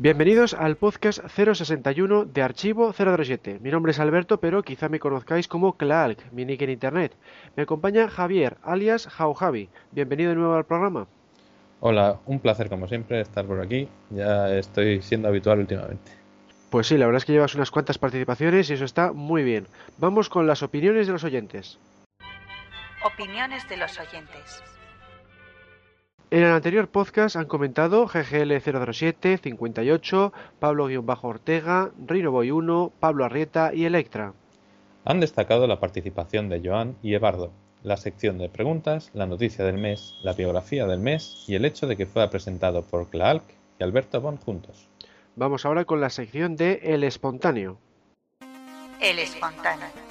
Bienvenidos al podcast 061 de Archivo 007. Mi nombre es Alberto, pero quizá me conozcáis como Clark, mi nick en internet. Me acompaña Javier, alias Jau Javi. Bienvenido de nuevo al programa. Hola, un placer como siempre estar por aquí. Ya estoy siendo habitual últimamente. Pues sí, la verdad es que llevas unas cuantas participaciones y eso está muy bien. Vamos con las opiniones de los oyentes. Opiniones de los oyentes. En el anterior podcast han comentado GGL007, 58, Pablo-Ortega, Boy 1, Pablo Arrieta y Electra. Han destacado la participación de Joan y Evardo, la sección de preguntas, la noticia del mes, la biografía del mes y el hecho de que fuera presentado por Clark y Alberto Bon juntos. Vamos ahora con la sección de El Espontáneo. El Espontáneo.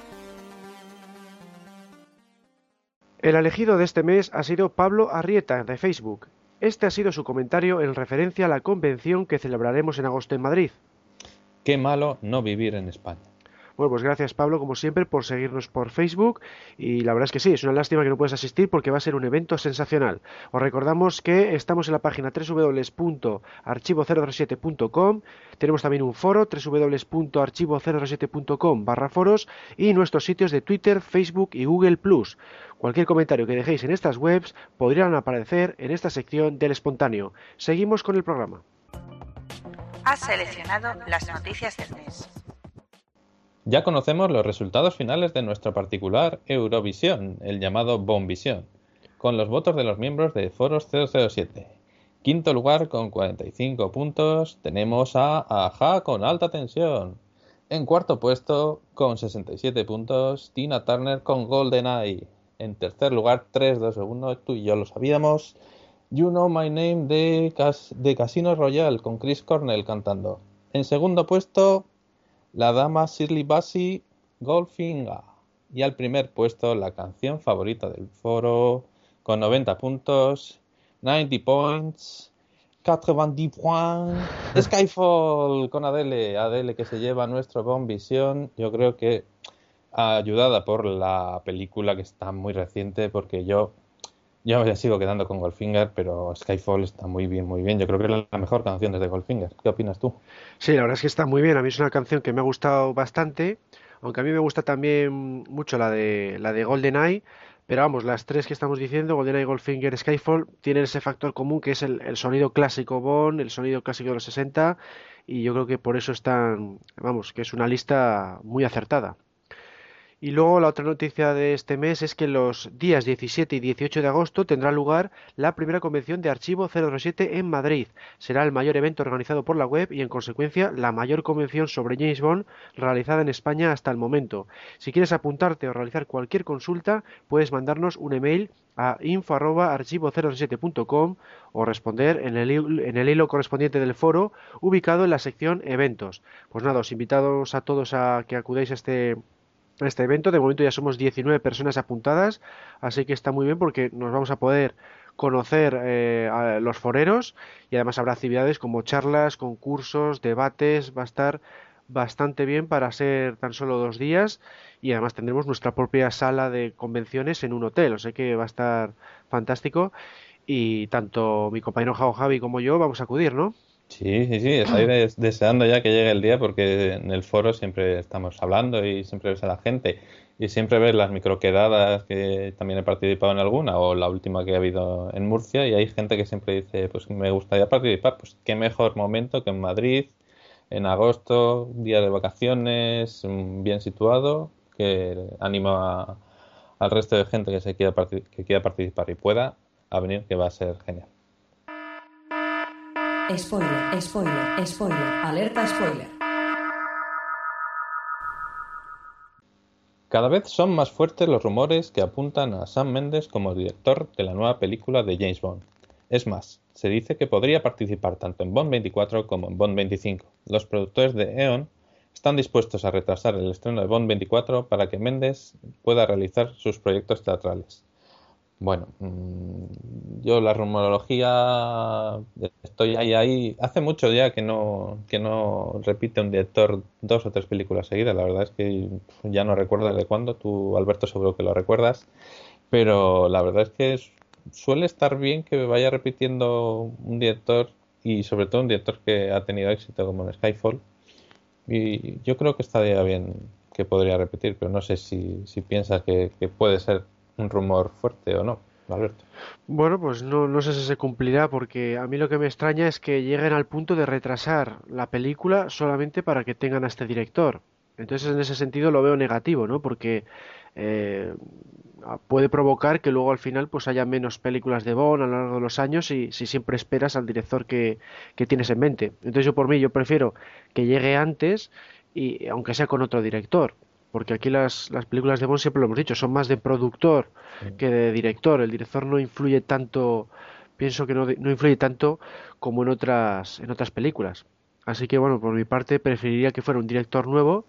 El elegido de este mes ha sido Pablo Arrieta de Facebook. Este ha sido su comentario en referencia a la convención que celebraremos en agosto en Madrid. Qué malo no vivir en España. Bueno, pues gracias Pablo, como siempre, por seguirnos por Facebook. Y la verdad es que sí, es una lástima que no puedas asistir porque va a ser un evento sensacional. Os recordamos que estamos en la página www.archivo007.com. Tenemos también un foro, www.archivo007.com barra foros y nuestros sitios de Twitter, Facebook y Google Plus. Cualquier comentario que dejéis en estas webs podrían aparecer en esta sección del espontáneo. Seguimos con el programa. Has seleccionado las noticias del mes. Ya conocemos los resultados finales de nuestro particular Eurovisión, el llamado Bonvisión, con los votos de los miembros de Foros 007. Quinto lugar con 45 puntos tenemos a Aja con alta tensión. En cuarto puesto con 67 puntos Tina Turner con GoldenEye. En tercer lugar, 3, 2, 1, tú y yo lo sabíamos. You Know My Name de, de Casino Royale con Chris Cornell cantando. En segundo puesto, la dama Shirley Bassey, Goldfinger. Y al primer puesto, la canción favorita del foro, con 90 puntos, 90 points, 90 points, Skyfall con Adele, Adele que se lleva nuestro Bon Vision, yo creo que ayudada por la película que está muy reciente, porque yo yo me sigo quedando con Goldfinger, pero Skyfall está muy bien, muy bien. Yo creo que es la mejor canción desde Goldfinger. ¿Qué opinas tú? Sí, la verdad es que está muy bien. A mí es una canción que me ha gustado bastante, aunque a mí me gusta también mucho la de la de GoldenEye. Pero vamos, las tres que estamos diciendo, GoldenEye, Goldfinger, Skyfall, tienen ese factor común que es el, el sonido clásico Bond, el sonido clásico de los 60, y yo creo que por eso están, vamos, que es una lista muy acertada. Y luego la otra noticia de este mes es que los días 17 y 18 de agosto tendrá lugar la primera convención de Archivo 007 en Madrid. Será el mayor evento organizado por la web y en consecuencia la mayor convención sobre James Bond realizada en España hasta el momento. Si quieres apuntarte o realizar cualquier consulta, puedes mandarnos un email a info@archivo07.com o responder en el, en el hilo correspondiente del foro ubicado en la sección eventos. Pues nada, os invitados a todos a que acudáis a este este evento. De momento ya somos 19 personas apuntadas, así que está muy bien porque nos vamos a poder conocer eh, a los foreros y además habrá actividades como charlas, concursos, debates, va a estar bastante bien para ser tan solo dos días y además tendremos nuestra propia sala de convenciones en un hotel, o sea que va a estar fantástico y tanto mi compañero Jao Javi como yo vamos a acudir, ¿no? Sí, sí, sí, estoy deseando ya que llegue el día porque en el foro siempre estamos hablando y siempre ves a la gente y siempre ves las microquedadas que también he participado en alguna o la última que ha habido en Murcia y hay gente que siempre dice, pues me gustaría participar, pues qué mejor momento que en Madrid, en agosto, día de vacaciones, mm, bien situado, que animo al resto de gente que se quiera, que quiera participar y pueda a venir, que va a ser genial. Spoiler, spoiler, spoiler, alerta spoiler. Cada vez son más fuertes los rumores que apuntan a Sam Mendes como director de la nueva película de James Bond. Es más, se dice que podría participar tanto en Bond 24 como en Bond 25. Los productores de Eon están dispuestos a retrasar el estreno de Bond 24 para que Méndez pueda realizar sus proyectos teatrales. Bueno, mm, yo la rumorología estoy ahí ahí. Hace mucho ya que no que no repite un director dos o tres películas seguidas. La verdad es que ya no recuerdo desde cuándo. Tú, Alberto, seguro que lo recuerdas. Pero la verdad es que suele estar bien que vaya repitiendo un director y sobre todo un director que ha tenido éxito como en Skyfall. Y yo creo que estaría bien que podría repetir, pero no sé si, si piensas que puede ser un rumor fuerte o no, Alberto. Bueno, pues no, no sé si se cumplirá porque a mí lo que me extraña es que lleguen al punto de retrasar la película solamente para que tengan a este director. Entonces en ese sentido lo veo negativo, ¿no? Porque eh, puede provocar que luego al final pues haya menos películas de Bond a lo largo de los años y si siempre esperas al director que, que tienes en mente. Entonces yo por mí yo prefiero que llegue antes y aunque sea con otro director porque aquí las, las películas de Bond siempre lo hemos dicho, son más de productor que de director. El director no influye tanto, pienso que no, no, influye tanto como en otras, en otras películas. Así que bueno, por mi parte preferiría que fuera un director nuevo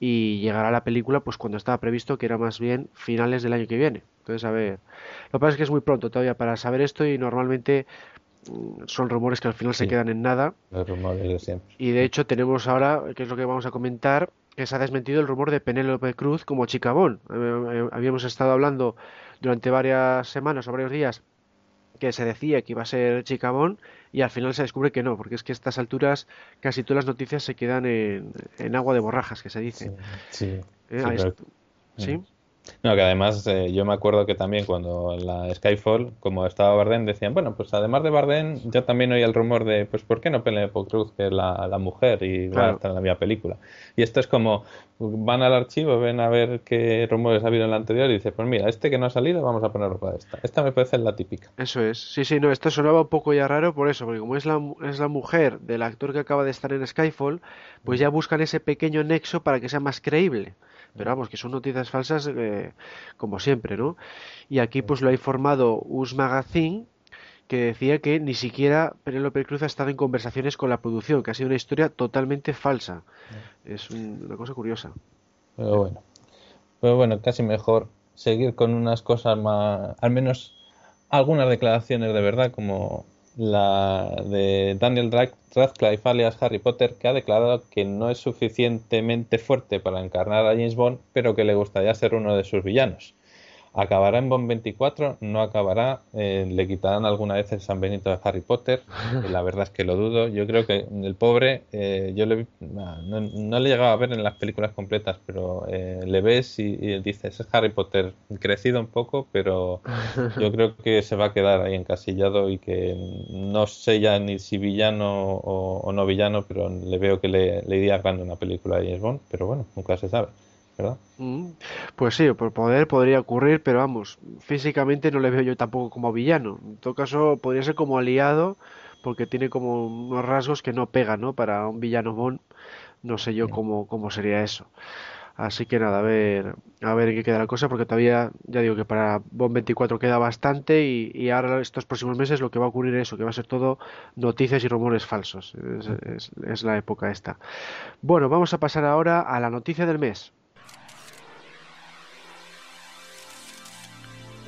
y llegara a la película pues cuando estaba previsto que era más bien finales del año que viene. Entonces, a ver, lo que pasa es que es muy pronto todavía para saber esto y normalmente mm, son rumores que al final se quedan en nada. Los rumores de siempre. Y de hecho tenemos ahora, que es lo que vamos a comentar, que se ha desmentido el rumor de Penélope Cruz como Chicabón. Eh, eh, habíamos estado hablando durante varias semanas o varios días que se decía que iba a ser Chicabón y al final se descubre que no, porque es que a estas alturas casi todas las noticias se quedan en, agua de borrajas, que se dice. Sí, ¿Sí? ¿Sí? No, que además eh, yo me acuerdo que también cuando la Skyfall, como estaba Barden, decían, bueno, pues además de Barden, yo también oía el rumor de, pues ¿por qué no Penelope Cruz, que es la, mujer y va a estar en la misma película? Y esto es como, van al archivo, ven a ver qué rumores ha habido en la anterior y dice, pues mira, este que no ha salido, vamos a ponerlo para esta. Esta me parece la típica. Eso es. Sí, sí, no, esto sonaba un poco ya raro por eso, porque como es la, es la mujer del actor que acaba de estar en Skyfall, pues ya buscan ese pequeño nexo para que sea más creíble pero vamos, que son noticias falsas eh, como siempre, ¿no? Y aquí pues lo ha informado Us Magazine, que decía que ni siquiera Penélope Cruz ha estado en conversaciones con la producción, que ha sido una historia totalmente falsa. Es una cosa curiosa. Pero bueno, pero bueno, casi mejor seguir con unas cosas más, al menos algunas declaraciones de verdad, como la de Daniel Radcliffe alias Harry Potter, que ha declarado que no es suficientemente fuerte para encarnar a James Bond, pero que le gustaría ser uno de sus villanos. ¿Acabará en Bond 24? ¿No acabará? Eh, ¿Le quitarán alguna vez el San Benito de Harry Potter? la verdad es que lo dudo. Yo creo que el pobre, eh, yo le, no, no, le he llegado a ver en las películas completas, pero eh, le ves y, y, dices, es Harry Potter crecido un poco, pero yo creo que se va a quedar ahí encasillado y que no sé ya ni si villano o, no villano, pero le veo que le, le iría grande una película de James Bond, pero bueno, nunca se sabe. Mm, pues sí, por poder podría ocurrir, pero vamos, físicamente no le veo yo tampoco como villano. En todo caso, podría ser como aliado, porque tiene como unos rasgos que no pegan, ¿no? Para un villano Bond, no sé yo cómo, cómo sería eso. Así que nada, a ver, a ver en qué queda la cosa, porque todavía, ya digo que para Bond 24 queda bastante y, y ahora estos próximos meses lo que va a ocurrir es eso, que va a ser todo noticias y rumores falsos. es, es la época esta. Bueno, vamos a pasar ahora a la noticia del mes.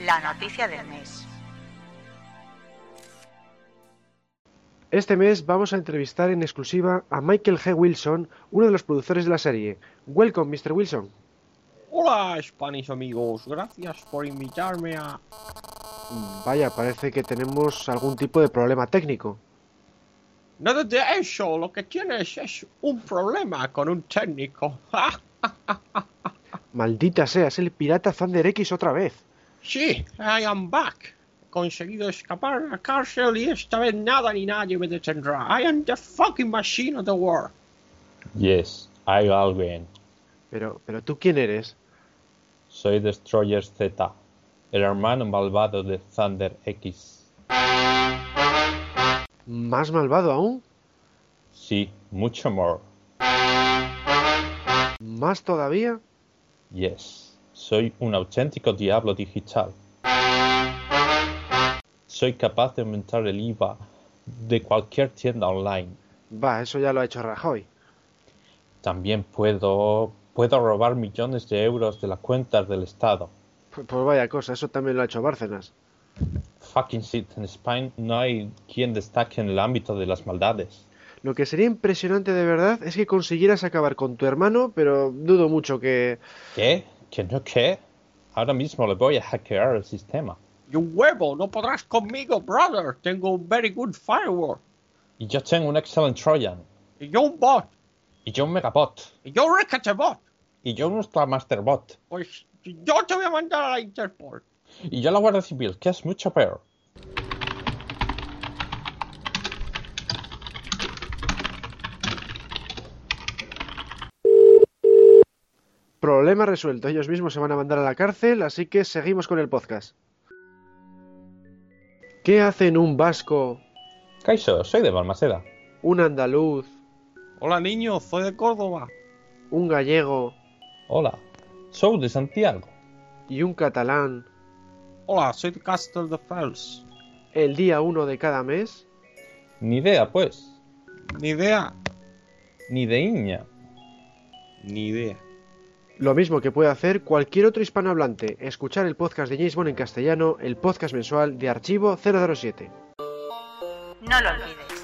La noticia del mes. Este mes vamos a entrevistar en exclusiva a Michael G. Wilson, uno de los productores de la serie. Welcome, Mr. Wilson. Hola, Spanish amigos. Gracias por invitarme a... Vaya, parece que tenemos algún tipo de problema técnico. Nada de eso. Lo que tienes es un problema con un técnico. Maldita sea, es el pirata Thunder X otra vez. Sí, I am back. He conseguido escapar a la cárcel y esta vez nada ni nadie me detendrá. I am the fucking machine of the war. Yes, I Alvin. Pero, pero tú quién eres? Soy Destroyer Z, el hermano malvado de Thunder X. ¿Más malvado aún? Sí, mucho more. ¿Más todavía? Yes. Soy un auténtico diablo digital. Soy capaz de aumentar el IVA de cualquier tienda online. Va, eso ya lo ha hecho Rajoy. También puedo... Puedo robar millones de euros de las cuentas del Estado. Pues, pues vaya cosa, eso también lo ha hecho Bárcenas. Fucking shit, en Spain no hay quien destaque en el ámbito de las maldades. Lo que sería impresionante de verdad es que consiguieras acabar con tu hermano, pero dudo mucho que... ¿Qué? ¿Que no qué? Ahora mismo le voy a hackear el sistema. Y un huevo, no podrás conmigo, brother. Tengo un very good firewall. Y yo tengo un excellent Trojan. Y yo un bot. Y yo un Megabot. Y yo un Bot. Y yo un Masterbot. Pues yo te voy a mandar a la Interpol. Y yo a la Guardia Civil, que es mucho peor. Problema resuelto, ellos mismos se van a mandar a la cárcel, así que seguimos con el podcast. ¿Qué hacen un vasco, Kaiso, soy de Balmaseda. un andaluz, Hola niño, soy de Córdoba. un gallego Hola, soy de Santiago. y un catalán Hola, soy de Castle de Fels. el día 1 de cada mes? Ni idea, pues. Ni idea. Ni de Iña. Ni idea. Lo mismo que puede hacer cualquier otro hispanohablante, escuchar el podcast de James Bond en castellano, el podcast mensual de Archivo 007. No lo olvides.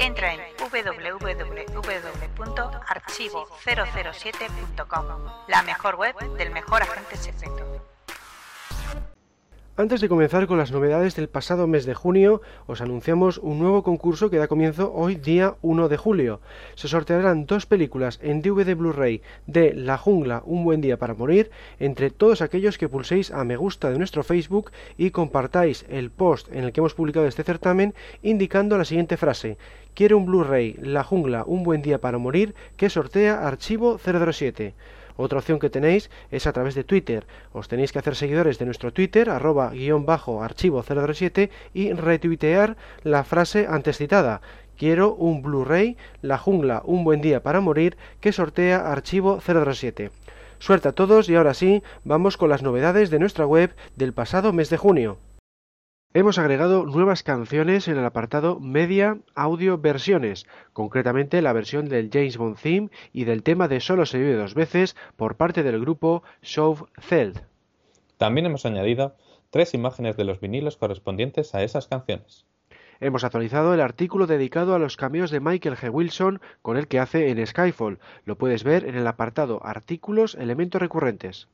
Entra en www.archivo007.com, la mejor web del mejor agente secreto. Antes de comenzar con las novedades del pasado mes de junio, os anunciamos un nuevo concurso que da comienzo hoy día 1 de julio. Se sortearán dos películas en DVD Blu-ray de La Jungla, un buen día para morir, entre todos aquellos que pulséis a me gusta de nuestro Facebook y compartáis el post en el que hemos publicado este certamen indicando la siguiente frase. Quiero un Blu-ray La Jungla, un buen día para morir que sortea Archivo 007. Otra opción que tenéis es a través de Twitter. Os tenéis que hacer seguidores de nuestro Twitter, arroba guion bajo archivo 007 y retuitear la frase antes citada. Quiero un Blu-ray, La Jungla, un buen día para morir, que sortea archivo 007. Suerte a todos y ahora sí, vamos con las novedades de nuestra web del pasado mes de junio. Hemos agregado nuevas canciones en el apartado Media Audio Versiones, concretamente la versión del James Bond Theme y del tema de Solo se vive dos veces por parte del grupo Feld. También hemos añadido tres imágenes de los vinilos correspondientes a esas canciones. Hemos actualizado el artículo dedicado a los cameos de Michael G. Wilson con el que hace en Skyfall. Lo puedes ver en el apartado Artículos, Elementos Recurrentes.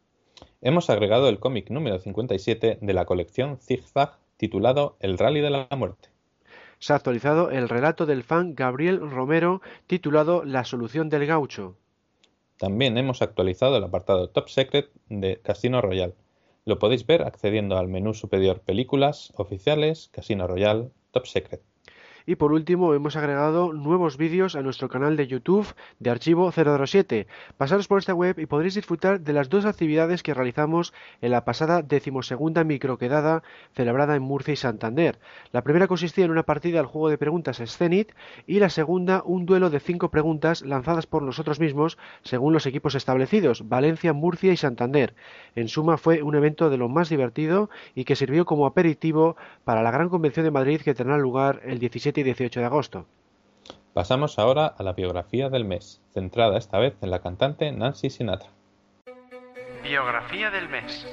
Hemos agregado el cómic número 57 de la colección Zigzag titulado El Rally de la Muerte. Se ha actualizado el relato del fan Gabriel Romero titulado La solución del gaucho. También hemos actualizado el apartado Top Secret de Casino Royale. Lo podéis ver accediendo al menú superior Películas, Oficiales, Casino Royale, Top Secret. Y por último, hemos agregado nuevos vídeos a nuestro canal de YouTube de Archivo 007. Pasaros por esta web y podréis disfrutar de las dos actividades que realizamos en la pasada decimosegunda microquedada celebrada en Murcia y Santander. La primera consistía en una partida al juego de preguntas Scenit y la segunda un duelo de cinco preguntas lanzadas por nosotros mismos según los equipos establecidos, Valencia, Murcia y Santander. En suma, fue un evento de lo más divertido y que sirvió como aperitivo para la gran convención de Madrid que tendrá lugar el 17 y 18 de agosto. Pasamos ahora a la biografía del mes, centrada esta vez en la cantante Nancy Sinatra. Biografía del mes.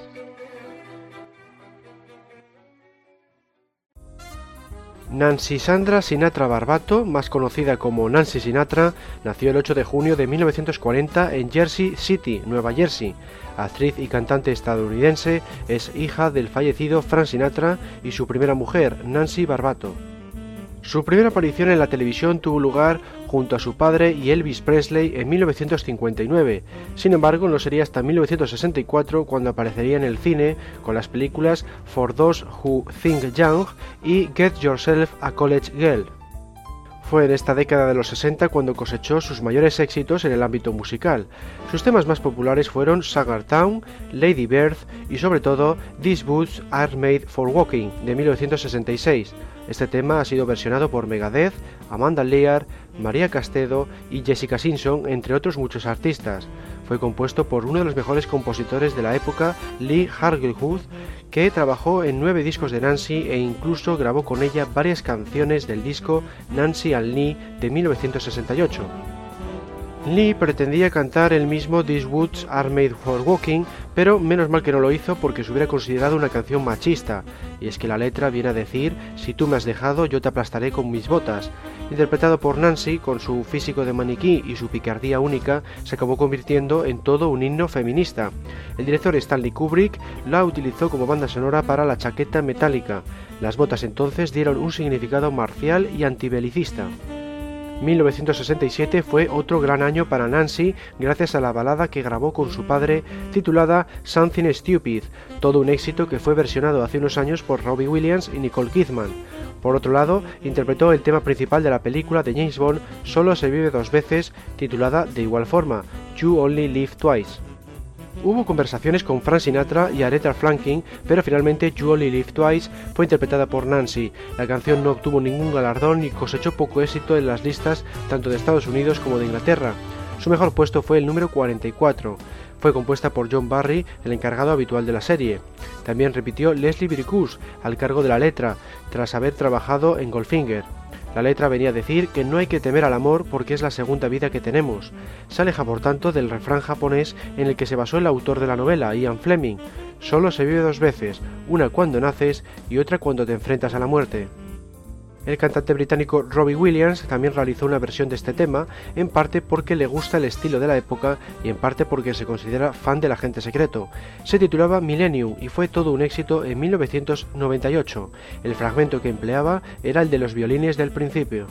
Nancy Sandra Sinatra Barbato, más conocida como Nancy Sinatra, nació el 8 de junio de 1940 en Jersey City, Nueva Jersey. Actriz y cantante estadounidense, es hija del fallecido Frank Sinatra y su primera mujer, Nancy Barbato. Su primera aparición en la televisión tuvo lugar junto a su padre y Elvis Presley en 1959. Sin embargo, no sería hasta 1964 cuando aparecería en el cine con las películas For Those Who Think Young y Get Yourself a College Girl. Fue en esta década de los 60 cuando cosechó sus mayores éxitos en el ámbito musical. Sus temas más populares fueron Sugar Town, Lady Bird y sobre todo These Boots Are Made for Walking de 1966. Este tema ha sido versionado por Megadeth, Amanda Lear, María Castedo y Jessica Simpson, entre otros muchos artistas. Fue compuesto por uno de los mejores compositores de la época, Lee Hargelhoof, que trabajó en nueve discos de Nancy e incluso grabó con ella varias canciones del disco Nancy and Lee de 1968. Lee pretendía cantar el mismo These Woods Are Made for Walking, pero menos mal que no lo hizo porque se hubiera considerado una canción machista, y es que la letra viene a decir Si tú me has dejado, yo te aplastaré con mis botas. Interpretado por Nancy, con su físico de maniquí y su picardía única, se acabó convirtiendo en todo un himno feminista. El director Stanley Kubrick la utilizó como banda sonora para la chaqueta metálica. Las botas entonces dieron un significado marcial y antibelicista. 1967 fue otro gran año para Nancy gracias a la balada que grabó con su padre titulada Something Stupid, todo un éxito que fue versionado hace unos años por Robbie Williams y Nicole Kidman. Por otro lado, interpretó el tema principal de la película de James Bond Solo se vive dos veces, titulada de igual forma, You Only Live Twice. Hubo conversaciones con Frank Sinatra y Aretha Franklin, pero finalmente You Only Live Twice fue interpretada por Nancy. La canción no obtuvo ningún galardón y cosechó poco éxito en las listas tanto de Estados Unidos como de Inglaterra. Su mejor puesto fue el número 44. Fue compuesta por John Barry, el encargado habitual de la serie. También repitió Leslie Bricus al cargo de la letra, tras haber trabajado en Goldfinger. La letra venía a decir que no hay que temer al amor porque es la segunda vida que tenemos. Se aleja por tanto del refrán japonés en el que se basó el autor de la novela, Ian Fleming. Solo se vive dos veces, una cuando naces y otra cuando te enfrentas a la muerte. El cantante británico Robbie Williams también realizó una versión de este tema, en parte porque le gusta el estilo de la época y en parte porque se considera fan del agente secreto. Se titulaba Millennium y fue todo un éxito en 1998. El fragmento que empleaba era el de los violines del principio.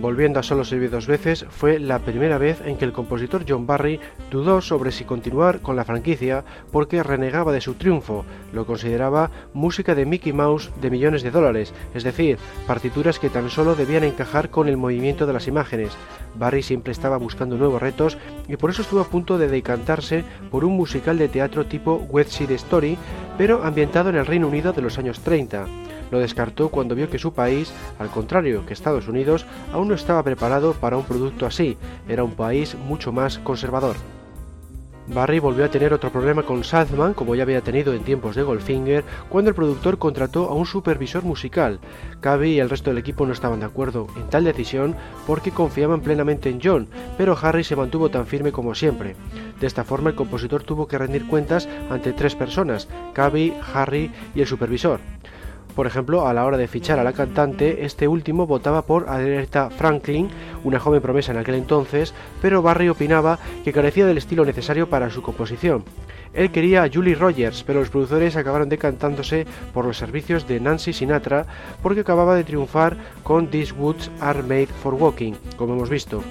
Volviendo a Solo se vive dos veces, fue la primera vez en que el compositor John Barry dudó sobre si continuar con la franquicia porque renegaba de su triunfo, lo consideraba música de Mickey Mouse de millones de dólares, es decir, partituras que tan solo debían encajar con el movimiento de las imágenes. Barry siempre estaba buscando nuevos retos y por eso estuvo a punto de decantarse por un musical de teatro tipo West Side Story, pero ambientado en el Reino Unido de los años 30 lo descartó cuando vio que su país, al contrario que Estados Unidos, aún no estaba preparado para un producto así, era un país mucho más conservador. Barry volvió a tener otro problema con Salzman, como ya había tenido en tiempos de Goldfinger, cuando el productor contrató a un supervisor musical. Cavi y el resto del equipo no estaban de acuerdo en tal decisión porque confiaban plenamente en John, pero Harry se mantuvo tan firme como siempre. De esta forma el compositor tuvo que rendir cuentas ante tres personas, Cavi, Harry y el supervisor. Por ejemplo, a la hora de fichar a la cantante, este último votaba por Aretha Franklin, una joven promesa en aquel entonces, pero Barry opinaba que carecía del estilo necesario para su composición. Él quería a Julie Rogers, pero los productores acabaron decantándose por los servicios de Nancy Sinatra porque acababa de triunfar con These Woods Are Made for Walking, como hemos visto.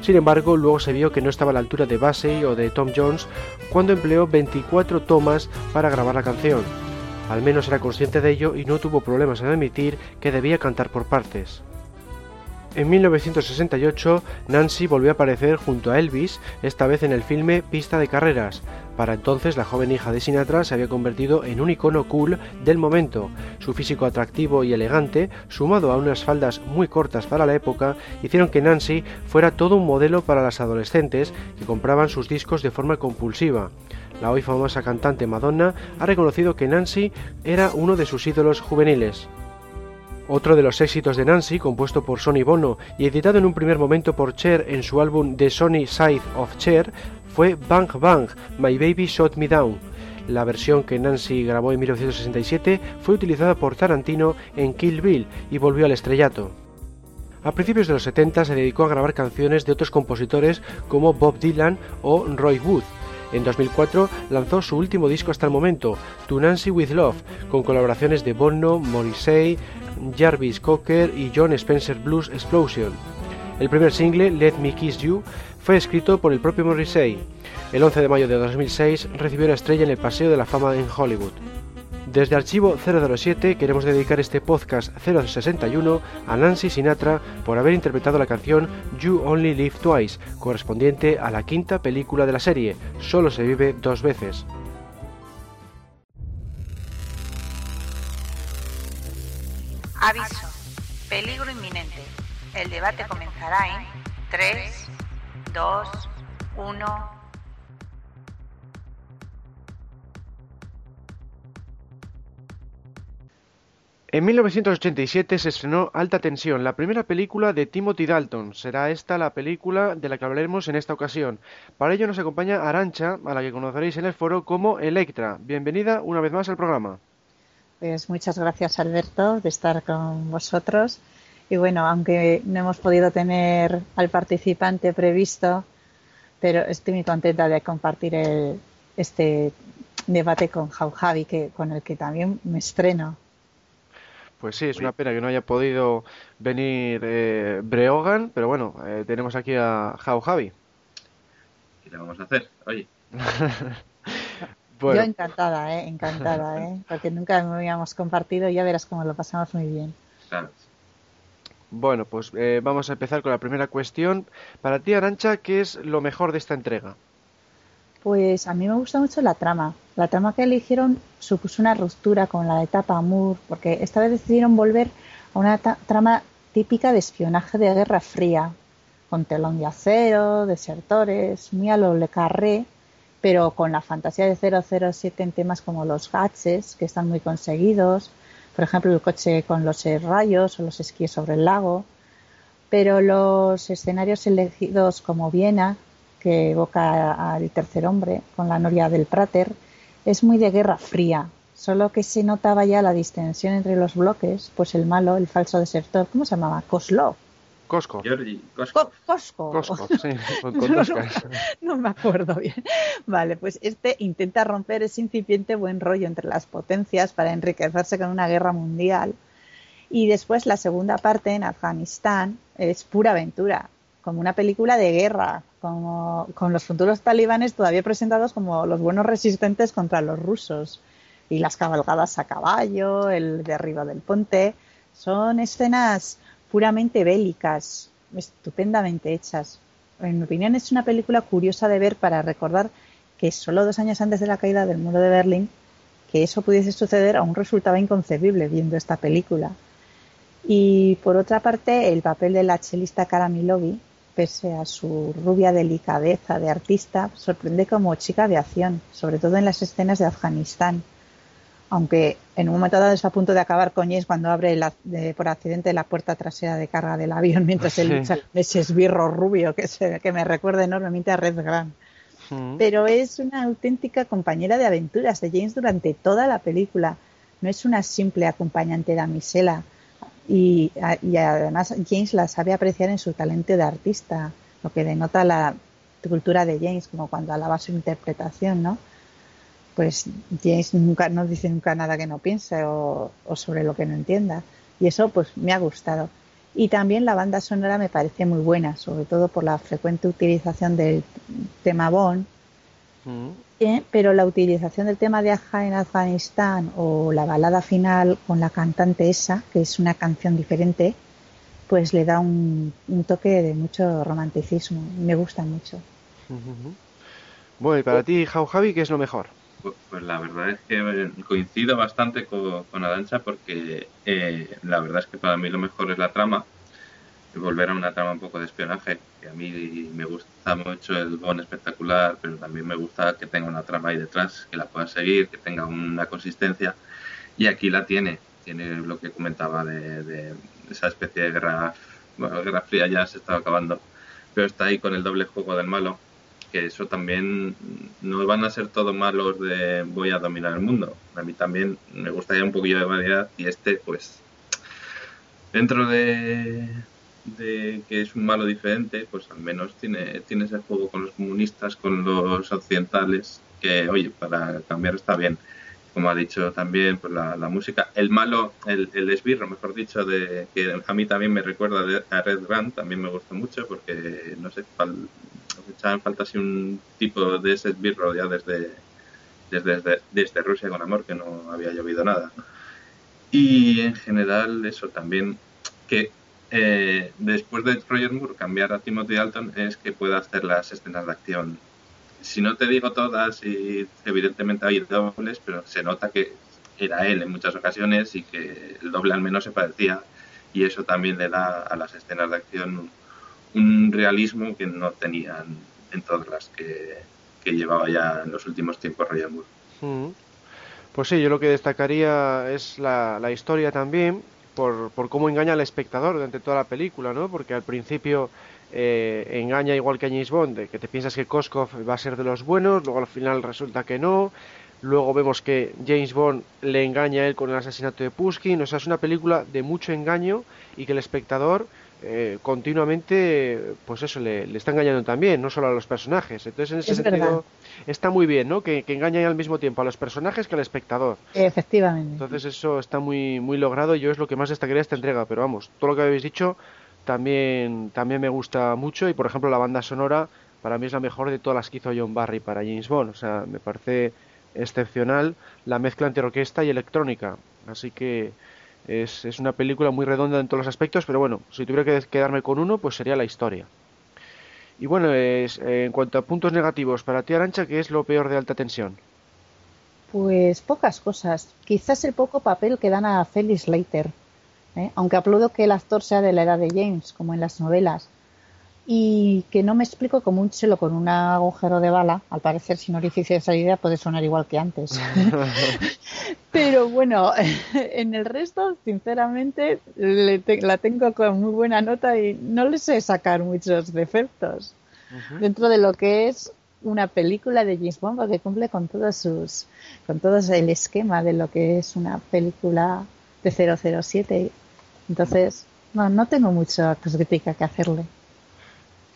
Sin embargo, luego se vio que no estaba a la altura de Bassey o de Tom Jones cuando empleó 24 tomas para grabar la canción. Al menos era consciente de ello y no tuvo problemas en admitir que debía cantar por partes. En 1968, Nancy volvió a aparecer junto a Elvis, esta vez en el filme Pista de Carreras. Para entonces, la joven hija de Sinatra se había convertido en un icono cool del momento. Su físico atractivo y elegante, sumado a unas faldas muy cortas para la época, hicieron que Nancy fuera todo un modelo para las adolescentes que compraban sus discos de forma compulsiva. La hoy famosa cantante Madonna ha reconocido que Nancy era uno de sus ídolos juveniles. Otro de los éxitos de Nancy, compuesto por Sonny Bono y editado en un primer momento por Cher en su álbum The Sony Side of Cher, fue Bang Bang, My Baby Shot Me Down. La versión que Nancy grabó en 1967 fue utilizada por Tarantino en Kill Bill y volvió al estrellato. A principios de los 70 se dedicó a grabar canciones de otros compositores como Bob Dylan o Roy Wood, en 2004 lanzó su último disco hasta el momento, To Nancy With Love, con colaboraciones de Bono, Morrissey, Jarvis Cocker y John Spencer Blues Explosion. El primer single, Let Me Kiss You, fue escrito por el propio Morrissey. El 11 de mayo de 2006 recibió una estrella en el Paseo de la Fama en Hollywood. Desde Archivo 007 queremos dedicar este podcast 061 a Nancy Sinatra por haber interpretado la canción You Only Live Twice, correspondiente a la quinta película de la serie, Solo se vive dos veces. Aviso. Peligro inminente. El debate comenzará en 3, 2, 1. En 1987 se estrenó Alta Tensión, la primera película de Timothy Dalton. Será esta la película de la que hablaremos en esta ocasión. Para ello nos acompaña Arancha, a la que conoceréis en el foro como Electra. Bienvenida una vez más al programa. Pues muchas gracias Alberto de estar con vosotros. Y bueno, aunque no hemos podido tener al participante previsto, pero estoy muy contenta de compartir el, este debate con Javi, que, con el que también me estreno. Pues sí, es una pena que no haya podido venir eh, Breogan, pero bueno, eh, tenemos aquí a Jau Javi. ¿Qué le vamos a hacer? Oye. Yo encantada, ¿eh? Encantada, ¿eh? Porque nunca me habíamos compartido y ya verás cómo lo pasamos muy bien. Claro. Bueno, pues eh, vamos a empezar con la primera cuestión. Para ti, Arancha, ¿qué es lo mejor de esta entrega? Pues a mí me gusta mucho la trama. La trama que eligieron supuso una ruptura con la etapa Moore, porque esta vez decidieron volver a una trama típica de espionaje de Guerra Fría, con telón de acero, desertores, muy a lo Le Carré, pero con la fantasía de 007 en temas como los gaches, que están muy conseguidos, por ejemplo, el coche con los rayos o los esquíes sobre el lago. Pero los escenarios elegidos como Viena, que evoca al tercer hombre, con la noria del Prater, es muy de guerra fría, solo que se notaba ya la distensión entre los bloques, pues el malo, el falso desertor, ¿cómo se llamaba? Koslov. Cosco. Cosco. Cosco, sí, con, no, me acuerdo bien. Vale, pues este intenta romper ese incipiente buen rollo entre las potencias para enriquecerse con una guerra mundial. Y después la segunda parte en Afganistán es pura aventura, como una película de guerra, como, con los futuros talibanes todavía presentados como los buenos resistentes contra los rusos. Y las cabalgadas a caballo, el derribo del ponte, son escenas puramente bélicas, estupendamente hechas. En mi opinión es una película curiosa de ver para recordar que solo dos años antes de la caída del muro de Berlín, que eso pudiese suceder aún resultaba inconcebible viendo esta película. Y por otra parte, el papel de la chelista Kara Milovi, pese a su rubia delicadeza de artista, sorprende como chica de acción, sobre todo en las escenas de Afganistán aunque en un momento dado está a punto de acabar con James cuando abre por accidente la puerta trasera de carga del avión mientras él lucha ese esbirro rubio que, que me recuerda enormemente a Red Grant. Pero es una auténtica compañera de aventuras de James durante toda la película. No es una simple acompañante damisela. Y, y además James la sabe apreciar en su talento de artista, lo que denota la cultura de James, como cuando alaba su interpretación, ¿no? pues James nunca no dice nunca nada que no piense o, sobre lo que no entienda y eso pues me ha gustado y también la banda sonora me parece muy buena sobre todo por la frecuente utilización del tema Bond mm. eh, pero la utilización del tema de Aja en Afganistán o la balada final con la cantante esa que es una canción diferente pues le da un, toque de mucho romanticismo. Me gusta mucho. Bueno y para ti Javi qué es lo mejor pues, pues, la verdad es que coincido bastante con, con Arancha porque eh, la verdad es que para mí lo mejor es la trama, volver a una trama un poco de espionaje, que a mí me gusta mucho el Bond espectacular, pero también me gusta que tenga una trama ahí detrás, que la pueda seguir, que tenga una consistencia, y aquí la tiene, tiene lo que comentaba de, esa especie de guerra, bueno, guerra fría ya se estaba acabando, pero está ahí con el doble juego del malo, que eso también no van a ser todos malos de voy a dominar el mundo. A mí también me gustaría un poquillo de variedad y este, pues, dentro de, de que es un malo diferente, pues al menos tiene, tiene ese juego con los comunistas, con los occidentales, que oye, para cambiar está bien. Como ha dicho también, pues la, música, el malo, el, el esbirro, mejor dicho, de que a mí también me recuerda a Red Band, también me gusta mucho porque, no sé, echaban falta así un tipo de ese esbirro ya desde, desde, desde, Rusia con amor, que no había llovido nada. Y en general eso también, que eh, después de Roger Moore cambiar a Timothy Dalton es que pueda hacer las escenas de acción. Si no te digo todas, y evidentemente hay dobles, pero se nota que era él en muchas ocasiones y que el doble al menos se parecía y eso también le da a las escenas de acción un realismo que no tenían en todas las que, llevaba ya en los últimos tiempos Ryan Moore. Mm. Pues sí, yo lo que destacaría es la historia también, por, por cómo engaña al espectador durante toda la película, ¿no? Porque al principio eh, engaña igual que a James Bond, de que te piensas que Koskov va a ser de los buenos, luego al final resulta que no, luego vemos que James Bond le engaña a él con el asesinato de Pushkin, o sea, es una película de mucho engaño y que el espectador eh, continuamente, pues eso, le, le está engañando también, no solo a los personajes. Entonces, en ese Es sentido, verdad. está muy bien, ¿no? Que, que engaña al mismo tiempo a los personajes que al espectador. Efectivamente. Entonces eso está muy muy logrado y yo es lo que más destacaría de esta entrega, pero vamos, todo lo que habéis dicho también también me gusta mucho y por ejemplo la banda sonora para mí es la mejor de todas las que hizo John Barry para James Bond, o sea, me parece excepcional la mezcla entre orquesta y electrónica, así que es, una película muy redonda en todos los aspectos, pero bueno, si tuviera que quedarme con uno, pues sería la historia. Y bueno, es, en cuanto a puntos negativos para ti, Arancha, ¿qué es lo peor de alta tensión? Pues pocas cosas. Quizás el poco papel que dan a Felix Leiter. ¿eh? Aunque aplaudo que el actor sea de la edad de James, como en las novelas. Y que no me explico cómo un chelo con un agujero de bala, al parecer sin orificio de salida, puede sonar igual que antes. Pero bueno, en el resto, sinceramente, le te- la tengo con muy buena nota y no le sé sacar muchos defectos. Dentro de lo que es una película de James Bond porque cumple con todos sus con todo el esquema de lo que es una película de 007 entonces no no tengo mucha crítica que hacerle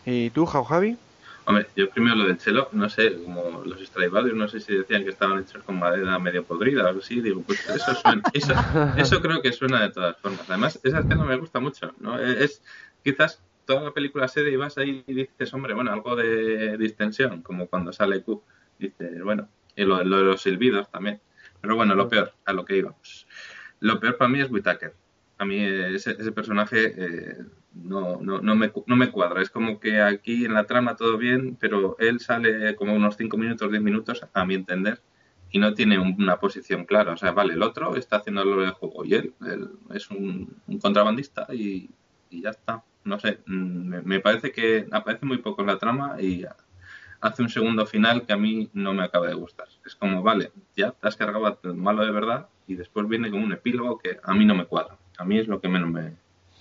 ¿Y tú, Jau Javi? Hombre, yo primero lo del chelo, no sé, como los Stradivarius, no sé si decían que estaban hechos con madera medio podrida o algo así, digo, pues eso suena, eso, eso creo que suena de todas formas. Además, esa escena me gusta mucho, ¿no? Es quizás toda la película serie y vas ahí y dices, hombre, bueno, algo de distensión, como cuando sale Q, dices, bueno, y lo, lo de los silbidos también. Pero bueno, lo peor, a lo que íbamos. Lo peor para mí es Whitaker. A mí ese, ese personaje eh, no, no, no, me, no me cuadra. Es como que aquí en la trama todo bien, pero él sale como unos 5 minutos, 10 minutos, a mi entender, y no tiene un- una posición clara. O sea, vale, el otro está haciendo lo del juego y él, él es un, contrabandista y, ya está. No sé, mm, me, me parece que aparece muy poco en la trama y hace un segundo final que a mí no me acaba de gustar. Es como, vale, ya te has cargado al malo de verdad y después viene como un epílogo que a mí no me cuadra. A mí es lo que menos me,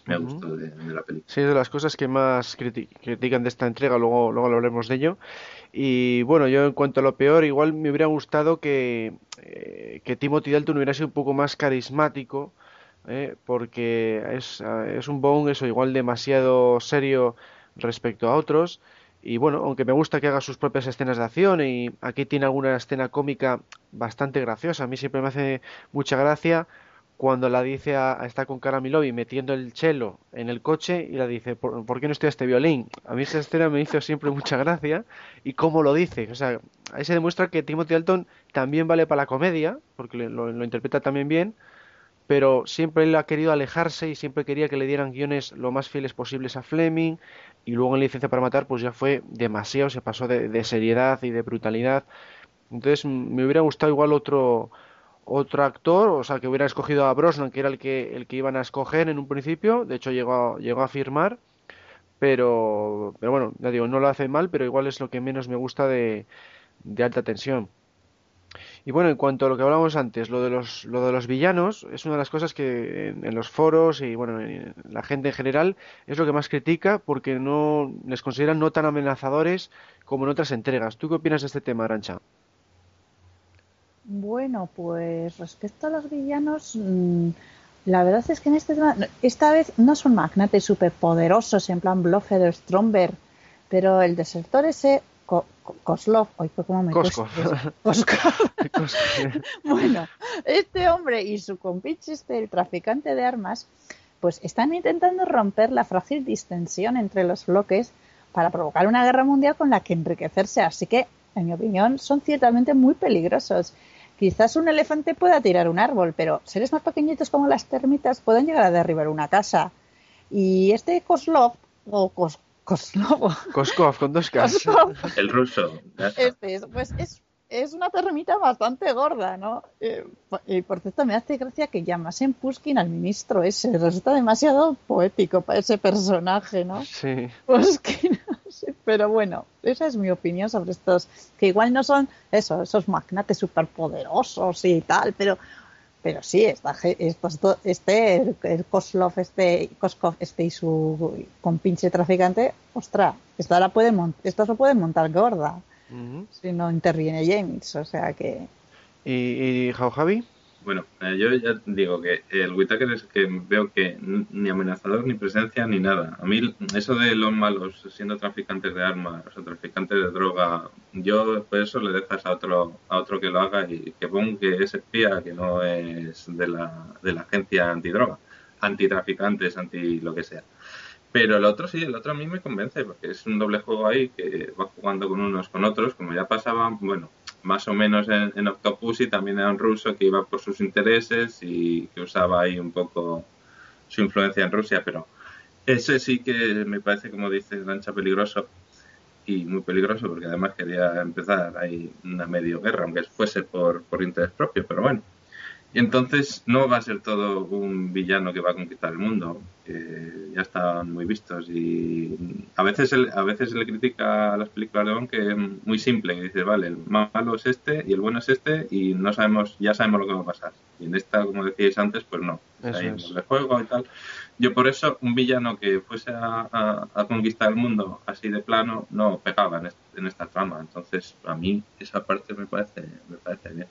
me gustó de, de la película. Sí, es de las cosas que más criti- critican de esta entrega, luego, luego hablaremos de ello. Y bueno, yo en cuanto a lo peor, igual me hubiera gustado que, eh, que Timothy Dalton hubiera sido un poco más carismático, eh, porque es, es un Bond, eso, igual demasiado serio respecto a otros. Y bueno, aunque me gusta que haga sus propias escenas de acción y aquí tiene alguna escena cómica bastante graciosa, a mí siempre me hace mucha gracia cuando la dice a, a- está con Cara Milovi metiendo el cello en el coche y la dice, ¿por, qué no estoy este violín? A mí esa escena me hizo siempre mucha gracia y cómo lo dice, o sea, ahí se demuestra que Timothy Dalton también vale para la comedia, porque lo, interpreta también bien, pero siempre él ha querido alejarse y siempre quería que le dieran guiones lo más fieles posibles a Fleming y luego en Licencia para Matar pues ya fue demasiado, se pasó de, de seriedad y de brutalidad. Entonces me hubiera gustado igual otro otro actor, o sea, que hubiera escogido a Brosnan, que era el que el que iban a escoger en un principio, de hecho llegó llegó a firmar, pero pero bueno, ya digo, no lo hace mal, pero igual es lo que menos me gusta de, de alta tensión. Y bueno, en cuanto a lo que hablábamos antes, lo de los, lo de los villanos, es una de las cosas que en, en los foros y bueno, en la gente en general es lo que más critica porque no les consideran no tan amenazadores como en otras entregas. ¿Tú qué opinas de este tema, Arancha? Bueno, pues respecto a los villanos, mm, la verdad es que en este tema, esta vez no son magnates superpoderosos en plan Blofeld o Stromberg, pero el desertor ese, Ko- Koslov, hoy cómo me Koskov. Bueno, este hombre y su compinche, este, el traficante de armas, pues están intentando romper la frágil distensión entre los bloques para provocar una guerra mundial con la que enriquecerse. Así que, en mi opinión, son ciertamente muy peligrosos. Quizás un elefante pueda tirar un árbol, pero seres más pequeñitos como las termitas pueden llegar a derribar una casa. Y este Koslov, o Kos- Koslov, Koskov con dos. Koslov, El ruso. este es, pues es, es una termita bastante gorda, ¿no? Eh, y por cierto, me hace gracia que llamasen Pushkin al ministro ese. Resulta demasiado poético para ese personaje, ¿no? Sí. Pushkin, Pero bueno, esa es mi opinión sobre estos, que igual no son eso, esos magnates superpoderosos y tal, pero pero sí, esta, estos este, el, el Koslov, este, Koskov, este y su compinche traficante, ostras, esta la puede estos lo pueden montar gorda Si no interviene James, o sea que ¿Y, y Jau Javi? Bueno, eh, yo ya digo que el Whittaker es que veo que ni amenazador, ni presencia, ni nada. A mí eso de los malos siendo traficantes de armas o traficantes de droga, yo por eso le dejas a otro a otro que lo haga y que ponga que es espía, que no es de la, de la agencia antidroga, antitraficantes, anti lo que sea. Pero el otro sí, el otro a mí me convence, porque es un doble juego ahí que va jugando con unos con otros, como ya pasaba, bueno, más o menos en, Octopus y también era un ruso que iba por sus intereses y que usaba ahí un poco su influencia en Rusia, pero ese sí que me parece, como dice Lancha, peligroso y muy peligroso porque además quería empezar ahí una medio guerra, aunque fuese por, por interés propio, pero bueno. Y entonces no va a ser todo un villano que va a conquistar el mundo, que ya están muy vistos y a veces se le- a veces se le critica a las películas de Bond que es muy simple, que dice, vale, el malo es este y el bueno es este y no sabemos, ya sabemos lo que va a pasar. Y en esta, como decíais antes, pues no, hay es. doble juego y tal. Yo por eso un villano que fuese a, a- a conquistar el mundo así de plano no pegaba en, en esta trama. Entonces a mí esa parte me parece me parece bien.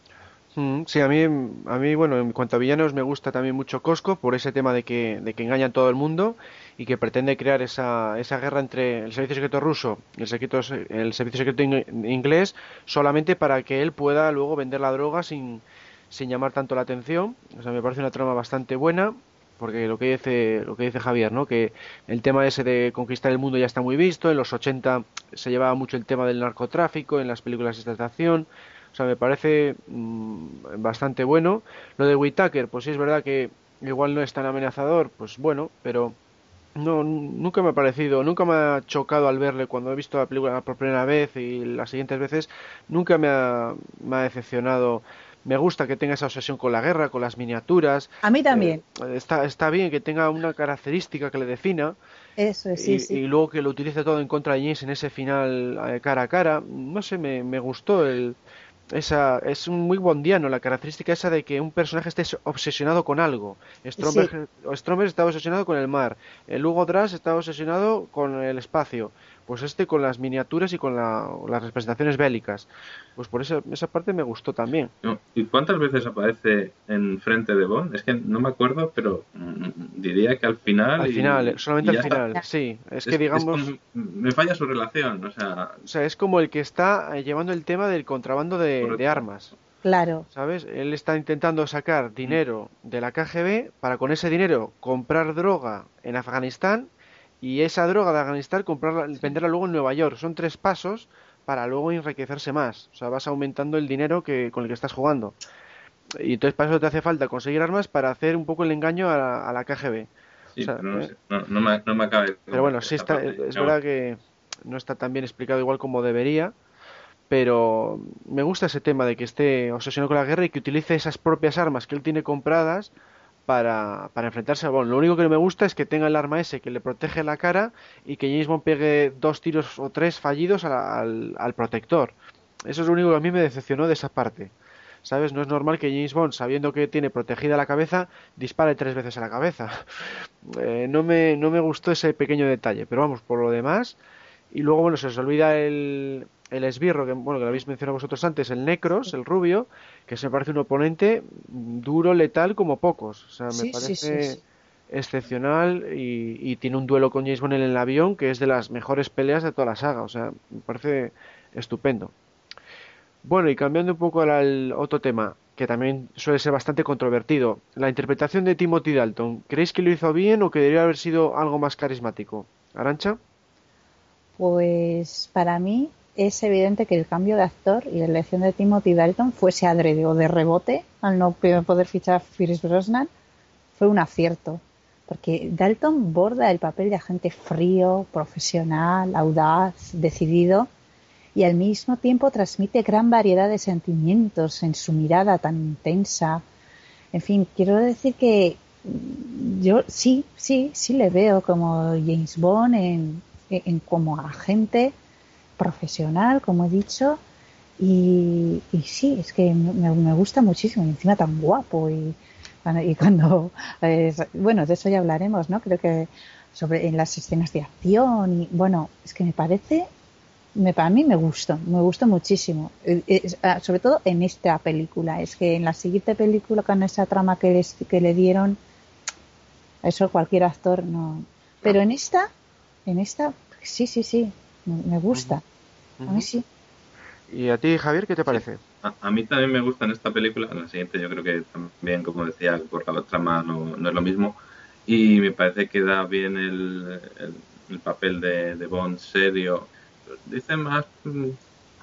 Mm, Sí, a mí, a mí, bueno, en cuanto a villanos me gusta también mucho Cosco por ese tema de que, de que engaña a todo el mundo y que pretende crear esa, esa guerra entre el servicio secreto ruso y el, secreto, el servicio secreto in- inglés solamente para que él pueda luego vender la droga sin, sin llamar tanto la atención. O sea, me parece una trama bastante buena porque lo que dice, lo que dice Javier, ¿no? Que el tema ese de conquistar el mundo ya está muy visto, en los 80 se llevaba mucho el tema del narcotráfico en las películas de acción. O sea, me parece mm, bastante bueno. Lo de Whitaker, pues sí es verdad que igual no es tan amenazador, pues bueno, pero no, nunca me ha parecido, nunca me ha chocado al verle cuando he visto la película por primera vez y las siguientes veces, nunca me ha, me ha decepcionado. Me gusta que tenga esa obsesión con la guerra, con las miniaturas. a mí también, Eh, está, está bien que tenga una característica que le defina eso es, sí, y, sí. y luego que lo utilice todo en contra de James en ese final eh, cara a cara. No sé, me, me gustó el, esa, es un muy bondiano la característica esa de que un personaje esté obsesionado con algo. Stromberg, Stromberg estaba obsesionado con el mar, el Hugo Drass estaba obsesionado con el espacio, pues este con las miniaturas y con la- las representaciones bélicas. Pues por esa, esa parte me gustó también. No, ¿Y cuántas veces aparece en frente de Bond? Es que no me acuerdo, pero mm, diría que al final. Al y- final, eh, solamente y al está. final, sí. Es que Es- digamos... como- me falla su relación, o sea, O sea, es como el que está eh, llevando el tema del contrabando de, de armas. Claro, ¿Sabes? Él está intentando sacar dinero de la KGB para con ese dinero comprar droga en Afganistán y esa droga de Afganistán comprarla, venderla luego en Nueva York. Son tres pasos para luego enriquecerse más. O sea, vas aumentando el dinero que, con el que estás jugando. Y entonces para eso te hace falta conseguir armas para hacer un poco el engaño a la, a la KGB. sí, O sea, pero no, eh. sé, no, no me, no me de Pero bueno, sí está, parte. es verdad que no está tan bien explicado igual como debería, pero me gusta ese tema de que esté obsesionado con la guerra y que utilice esas propias armas que él tiene compradas para, para enfrentarse a Bond. Lo único que no me gusta es que tenga el arma ese que le protege la cara y que James Bond pegue dos tiros o tres fallidos al protector. Eso es lo único que a mí me decepcionó de esa parte. ¿Sabes? No es normal que James Bond, sabiendo que tiene protegida la cabeza, dispare tres veces a la cabeza. Eh, no me, no me gustó ese pequeño detalle, pero vamos, por lo demás. Y luego, bueno, se os olvida el, el esbirro, que, bueno, que lo habéis mencionado vosotros antes, el Necros, el rubio, que se me parece un oponente duro, letal como pocos. O sea, me Sí, parece sí, sí. excepcional y, y tiene un duelo con James Bond en el avión que es de las mejores peleas de toda la saga. O sea, me parece estupendo. Bueno, y cambiando un poco al otro tema, que también suele ser bastante controvertido, la interpretación de Timothy Dalton, ¿creéis que lo hizo bien o que debería haber sido algo más carismático? ¿Arancha? Pues para mí es evidente que el cambio de actor y la elección de Timothy Dalton fuese adrede o de rebote al no poder fichar a Pierce Brosnan fue un acierto porque Dalton borda el papel de agente frío, profesional, audaz, decidido y al mismo tiempo transmite gran variedad de sentimientos en su mirada tan intensa. En fin, quiero decir que yo sí, sí, sí le veo como James Bond en, en, como agente profesional, como he dicho, y, y sí, es que me, me gusta muchísimo, y encima tan guapo y, cuando, eh, bueno, de eso ya hablaremos, ¿no? Creo que sobre en las escenas de acción y bueno, es que me parece, me, para mí me gustó, me gustó muchísimo, Eh, es- ah, sobre todo en esta película, es que en la siguiente película con esa trama que, les- que le dieron, eso cualquier actor no, pero en esta, en esta, sí, sí, sí, me, gusta, a mí sí. ¿Y a ti, Javier, qué te parece? A, a mí también me gusta en esta película, en la siguiente yo creo que también, como decía, por la trama no, no es lo mismo. Y me parece que da bien el, el, el papel de, de Bond serio. Dice más mm,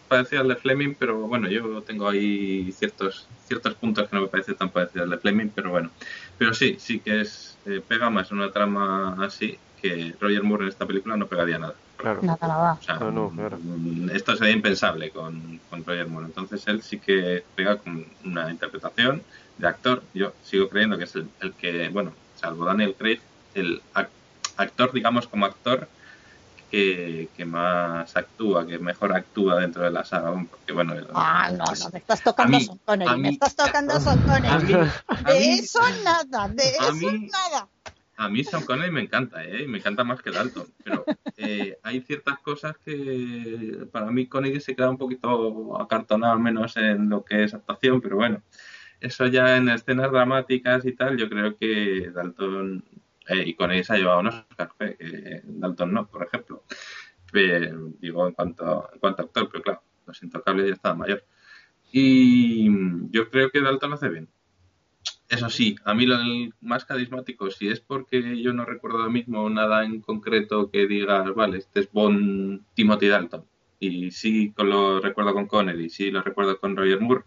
parecido al de Fleming, pero bueno, yo tengo ahí ciertos ciertos puntos que no me parece tan parecido al de Fleming, pero bueno. Pero sí, sí que es eh, pega más una trama así que Roger Moore en esta película no pegaría nada. Claro. Nada, nada. O sea, No, no, claro. mm, esto sería impensable con, con Roger Moore. Entonces él sí que pega con una interpretación de actor. Yo sigo creyendo que es el, el que, bueno, salvo Daniel Craig, el ac- actor, digamos, como actor que, que más actúa, que mejor actúa dentro de la saga. Porque, bueno, Ah, no, no, me estás tocando Sean Connery, me estás tocando Sean Connery. de mí- eso nada, de eso mí- nada. A mí Sean Connery me encanta, ¿eh? Me encanta más que Dalton. Pero eh, hay ciertas cosas que para mí Connery se queda un poquito acartonado, al menos en lo que es actuación, pero bueno. Eso ya en escenas dramáticas y tal, yo creo que Dalton eh, y Connery se ha llevado unos Oscar, eh, Dalton no, por ejemplo. Digo, en cuanto, en cuanto actor, pero claro, Los Intocables ya estaba mayor. Y yo creo que Dalton hace bien. Eso sí, a mí lo más carismático, si es porque yo no recuerdo ahora mismo nada en concreto que digas, vale, este es Bond Timothy Dalton. Y sí lo recuerdo con Connery, sí lo recuerdo con Roger Moore.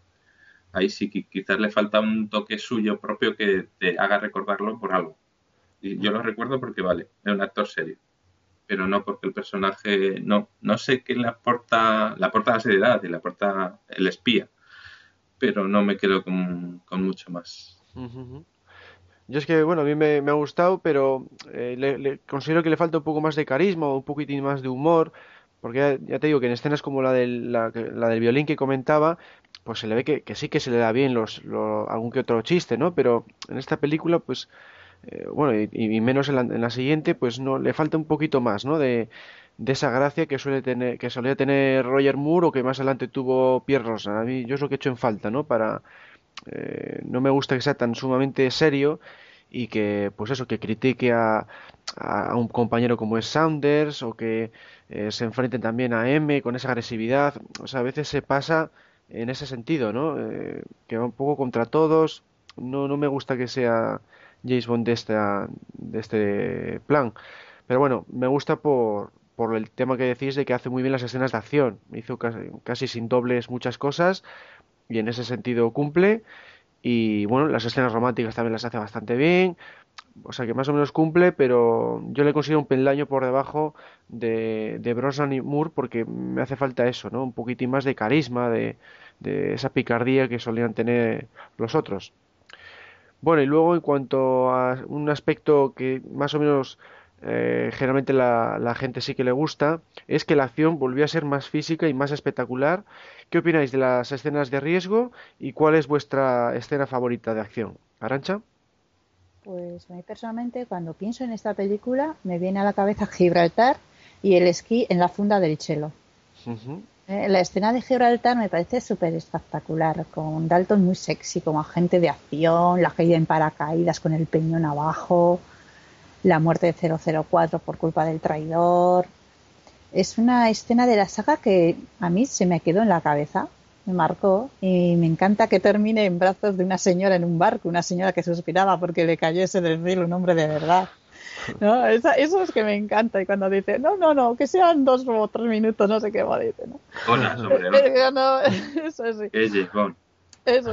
Ahí sí que quizás le falta un toque suyo propio que te haga recordarlo por algo. Y yo lo recuerdo porque, vale, es un actor serio. Pero no porque el personaje, no, no sé qué le aporta, le aporta la seriedad y le aporta el espía. Pero no me quedo con, con mucho más. Yo es que, bueno, a mí me, ha gustado, pero eh, le- considero que le falta un poco más de carisma un poquitín más de humor, porque ya, ya te digo que en escenas como la del, la, del violín que comentaba, pues se le ve que, sí que se le da bien los, lo- algún que otro chiste, ¿no? Pero en esta película, pues, eh, bueno, y, menos en la, en la siguiente, pues no, le falta un poquito más, ¿no? De, esa gracia que suele tener, que solía tener Roger Moore o que más adelante tuvo Pierre Rosa. A mí, yo es lo que he hecho en falta, ¿no? Para, eh, no me gusta que sea tan sumamente serio y que, pues eso, que critique a, a un compañero como es Saunders o que eh, se enfrente también a M con esa agresividad. O sea, a veces se pasa en ese sentido, ¿no? Eh, que va un poco contra todos. No, no me gusta que sea James Bond de, esta, de este plan. Pero bueno, me gusta por, por el tema que decís de que hace muy bien las escenas de acción. Hizo casi, casi sin dobles muchas cosas y en ese sentido cumple. Y bueno, las escenas románticas también las hace bastante bien. O sea que más o menos cumple, pero yo le considero un peldaño por debajo de, de Brosnan y Moore porque me hace falta eso, ¿no? Un poquitín más de carisma, de, de esa picardía que solían tener los otros. Bueno, y luego en cuanto a un aspecto que más o menos eh, generalmente la, la gente sí que le gusta, es que la acción volvió a ser más física y más espectacular. ¿Qué opináis de las escenas de riesgo y cuál es vuestra escena favorita de acción? ¿Arancha? Pues a mí personalmente, cuando pienso en esta película, me viene a la cabeza Gibraltar y el esquí en la funda del chelo. Eh, La escena de Gibraltar me parece súper espectacular, con Dalton muy sexy, como agente de acción, la caída en paracaídas con el peñón abajo, la muerte de 004 por culpa del traidor. Es una escena de la saga que a mí se me quedó en la cabeza, me marcó y me encanta que termine en brazos de una señora en un barco, una señora que suspiraba porque le cayese del cielo un hombre de verdad. ¿No? Esa- eso es que me encanta y cuando dice, no, no, no, que sean dos o tres minutos, no sé qué más dice, ¿no? Hola, sobre ¿no? No, eso sí, eso.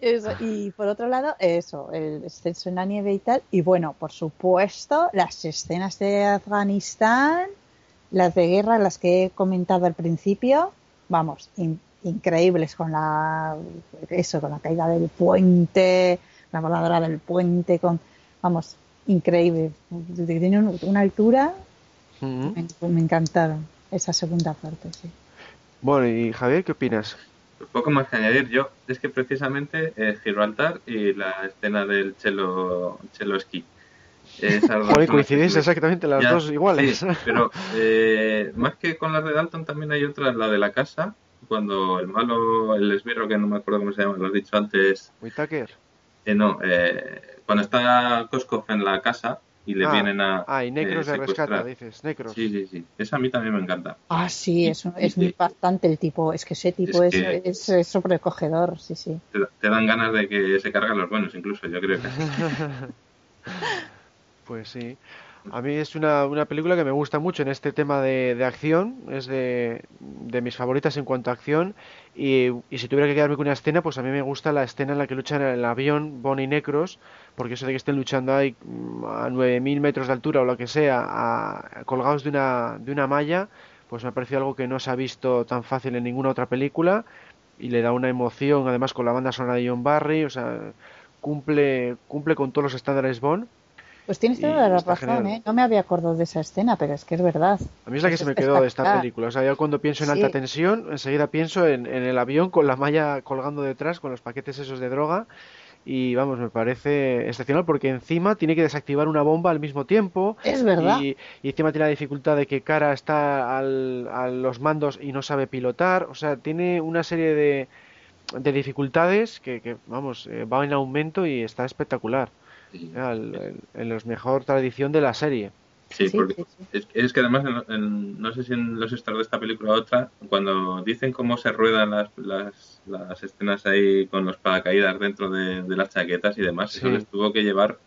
Eso, y por otro lado, eso, el descenso en la nieve y tal. Y bueno, por supuesto, las escenas de Afganistán, las de guerra, las que he comentado al principio, vamos, in- increíbles con la, eso, con la caída del puente, la voladora del puente, con, vamos, increíble. Tiene un- una altura. Me, me encantaron esa segunda parte, sí. Bueno, y Javier, ¿qué opinas? Poco más que añadir. Yo, es que precisamente eh, Gibraltar y la escena del chelo, dos Joder, coincidís exactamente las Ya, dos iguales. sí, pero eh, más que con las de Dalton también hay otra, la de la casa, cuando el malo, el esbirro que no me acuerdo cómo se llama, lo has dicho antes, Whittaker. eh, no, eh, cuando está Koskov en la casa y le Ah, vienen a Ah, y Necros eh, de rescata, secuestrar. dices. Necros. Sí, sí, sí. Esa a mí también me encanta. Ah, sí, es, un- es muy impactante el tipo. Es que ese tipo es, Es que- es, es sobrecogedor, sí, sí. Te, te dan ganas de que se cargan los buenos, incluso, yo creo que. Pues sí. A mí es una, una película que me gusta mucho en este tema de, de acción. Es de, de mis favoritas en cuanto a acción. Y, y si tuviera que quedarme con una escena, pues a mí me gusta la escena en la que luchan en el avión Bonnie y Necros. Porque eso de que estén luchando ahí mm, a 9.000 metros de altura o lo que sea, colgados de una, de una malla, pues me ha parecido algo que no se ha visto tan fácil en ninguna otra película. Y le da una emoción, además con la banda sonora de John Barry. O sea, cumple, cumple con todos los estándares Bond. Pues tienes toda la razón. ¿eh? No me había acordado de esa escena, pero es que es verdad. A mí es la que Es se me quedó de esta película. O sea, yo cuando pienso en alta tensión, enseguida pienso en, en el avión con la malla colgando detrás, con los paquetes esos de droga. Y vamos, me parece excepcional porque encima tiene que desactivar una bomba al mismo tiempo. Es verdad. Y, y encima tiene la dificultad de que Cara está al- a los mandos y no sabe pilotar. O sea, tiene una serie de, de dificultades que, que, vamos, eh, va en aumento y está espectacular. Sí. Al- En, en la mejor tradición de la serie. Sí, Sí, porque sí, sí. Es, es que además, en- en- no sé si en los extras de esta película o otra, cuando dicen cómo se ruedan las, las, las escenas ahí con los paracaídas dentro de, de las chaquetas y demás, eso les tuvo que llevar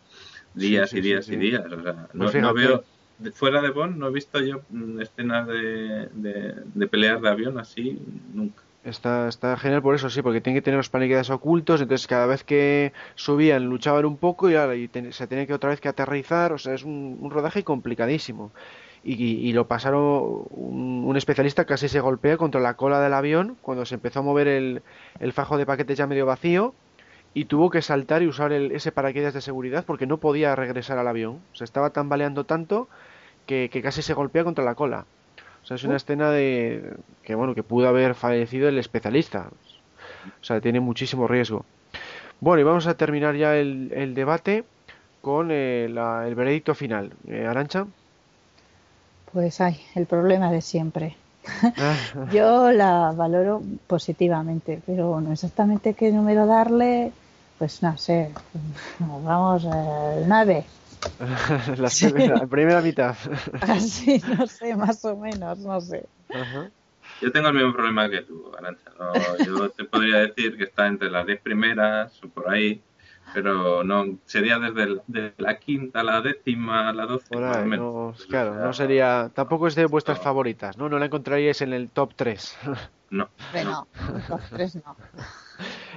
días Sí, sí, y días sí, y días. O sea, no, Pues no veo, fuera de Bond, no he visto yo mm, escenas de, de, de peleas de avión así nunca. Está, está genial por eso, sí, porque tiene que tener los paracaídas ocultos, entonces cada vez que subían luchaban un poco y, ahora, y se tenía que otra vez que aterrizar, o sea, es un, rodaje complicadísimo. Y, lo pasaron, un, un especialista casi se golpea contra la cola del avión cuando se empezó a mover el, el fajo de paquetes ya medio vacío y tuvo que saltar y usar el- ese paracaídas de seguridad porque no podía regresar al avión. Se estaba tambaleando tanto que, que casi se golpea contra la cola. O sea, es una escena de que bueno, que pudo haber fallecido el especialista. O sea, tiene muchísimo riesgo. Bueno, y vamos a terminar ya el, el debate con eh, la- el veredicto final. Eh, Arancha. Pues ay, el problema de siempre. Yo la valoro positivamente, pero no exactamente qué número darle, pues no sé, vamos al 9. la, primera, la primera mitad. Así, no sé, más o menos, no sé. Ajá. Yo tengo el mismo problema que tú, Arancha. ¿no? Yo te podría decir que está entre las 10 primeras o por ahí, pero no sería desde el- de la quinta la décima la doce. Por más o ahí, menos. no, claro, sea, no sería. Tampoco es de vuestras no. favoritas, ¿no? No la encontraríais en el top 3. No, Pero no, los tres no.